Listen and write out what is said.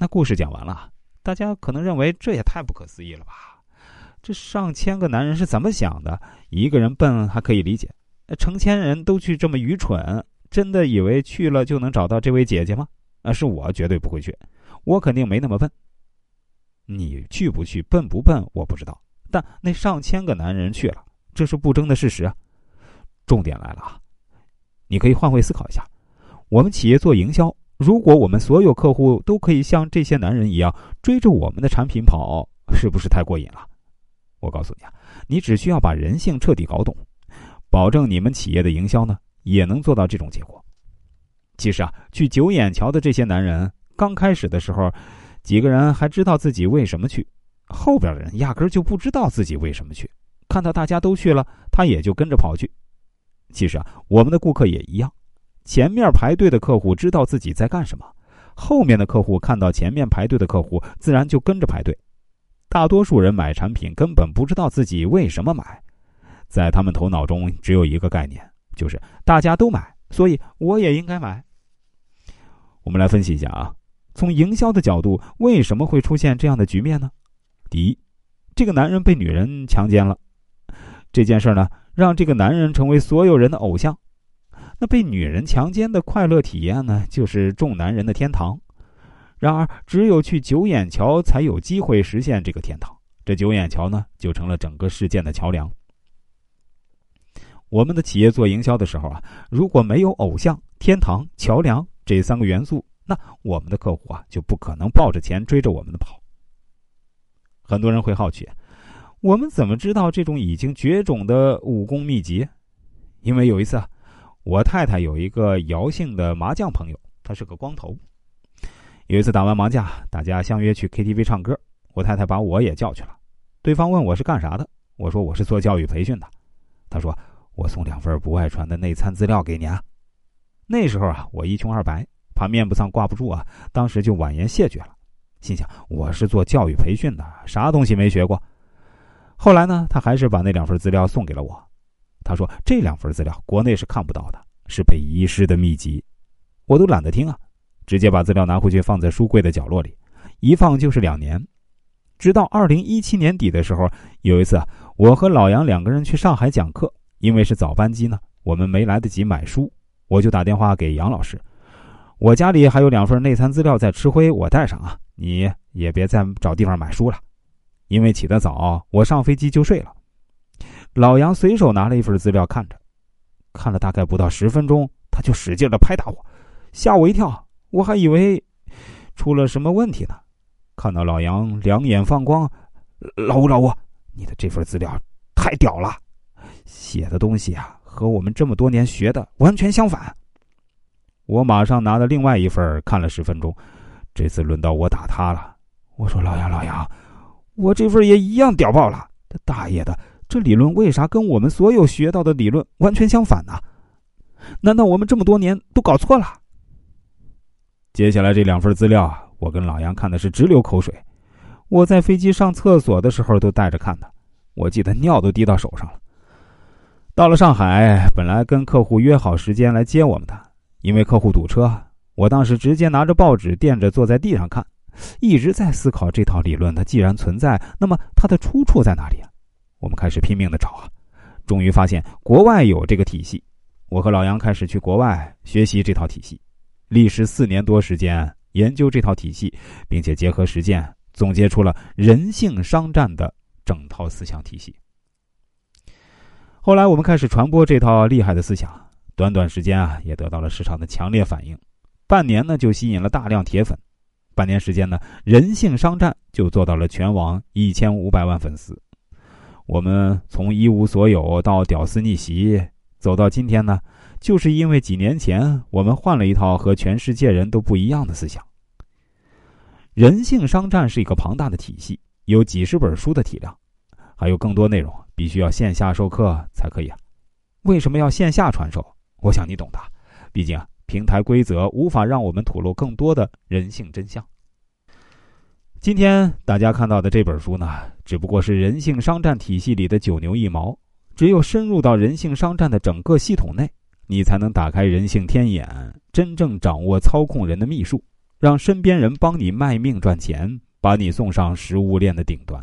那故事讲完了，大家可能认为这也太不可思议了吧？这上千个男人是怎么想的？一个人笨还可以理解，成千人都去这么愚蠢，真的以为去了就能找到这位姐姐吗？啊，是我绝对不会去，我肯定没那么笨。你去不去，笨不笨，我不知道。但那上千个男人去了，这是不争的事实啊。重点来了啊！你可以换位思考一下，我们企业做营销，如果我们所有客户都可以像这些男人一样追着我们的产品跑，是不是太过瘾了？我告诉你啊，你只需要把人性彻底搞懂，保证你们企业的营销呢也能做到这种结果。其实啊，去九眼桥的这些男人，刚开始的时候。几个人还知道自己为什么去，后边的人压根就不知道自己为什么去。看到大家都去了，他也就跟着跑去。其实啊，我们的顾客也一样，前面排队的客户知道自己在干什么，后面的客户看到前面排队的客户，自然就跟着排队。大多数人买产品根本不知道自己为什么买，在他们头脑中只有一个概念，就是大家都买，所以我也应该买。我们来分析一下啊。从营销的角度，为什么会出现这样的局面呢？第一，这个男人被女人强奸了，这件事呢，让这个男人成为所有人的偶像。那被女人强奸的快乐体验呢，就是众男人的天堂。然而，只有去九眼桥才有机会实现这个天堂。这九眼桥呢，就成了整个事件的桥梁。我们的企业做营销的时候啊，如果没有偶像、天堂、桥梁这三个元素，那我们的客户啊，就不可能抱着钱追着我们的跑。很多人会好奇，我们怎么知道这种已经绝种的武功秘籍？因为有一次啊，我太太有一个姚姓的麻将朋友，他是个光头。有一次打完麻将，大家相约去 KTV 唱歌，我太太把我也叫去了。对方问我是干啥的，我说我是做教育培训的。他说我送两份不外传的内参资料给你啊。那时候啊，我一穷二白。怕面子上挂不住啊，当时就婉言谢绝了，心想我是做教育培训的，啥东西没学过。后来呢，他还是把那两份资料送给了我。他说这两份资料国内是看不到的，是被遗失的秘籍。我都懒得听啊，直接把资料拿回去放在书柜的角落里，一放就是两年。直到二零一七年底的时候，有一次我和老杨两个人去上海讲课，因为是早班机呢，我们没来得及买书，我就打电话给杨老师。我家里还有两份内参资料在吃灰，我带上啊！你也别再找地方买书了，因为起得早，我上飞机就睡了。老杨随手拿了一份资料看着，看了大概不到十分钟，他就使劲的拍打我，吓我一跳，我还以为出了什么问题呢。看到老杨两眼放光，老吴老吴，你的这份资料太屌了，写的东西啊和我们这么多年学的完全相反。我马上拿了另外一份看了十分钟，这次轮到我打他了。我说：“老杨，老杨，我这份也一样屌爆了！这大爷的，这理论为啥跟我们所有学到的理论完全相反呢？难道我们这么多年都搞错了？”接下来这两份资料，我跟老杨看的是直流口水。我在飞机上厕所的时候都带着看的，我记得尿都滴到手上了。到了上海，本来跟客户约好时间来接我们的。因为客户堵车，我当时直接拿着报纸垫着坐在地上看，一直在思考这套理论。它既然存在，那么它的出处在哪里啊？我们开始拼命的找啊，终于发现国外有这个体系。我和老杨开始去国外学习这套体系，历时四年多时间研究这套体系，并且结合实践总结出了人性商战的整套思想体系。后来我们开始传播这套厉害的思想。短短时间啊，也得到了市场的强烈反应，半年呢就吸引了大量铁粉，半年时间呢，人性商战就做到了全网一千五百万粉丝。我们从一无所有到屌丝逆袭，走到今天呢，就是因为几年前我们换了一套和全世界人都不一样的思想。人性商战是一个庞大的体系，有几十本书的体量，还有更多内容必须要线下授课才可以啊。为什么要线下传授？我想你懂的，毕竟啊，平台规则无法让我们吐露更多的人性真相。今天大家看到的这本书呢，只不过是人性商战体系里的九牛一毛。只有深入到人性商战的整个系统内，你才能打开人性天眼，真正掌握操控人的秘术，让身边人帮你卖命赚钱，把你送上食物链的顶端。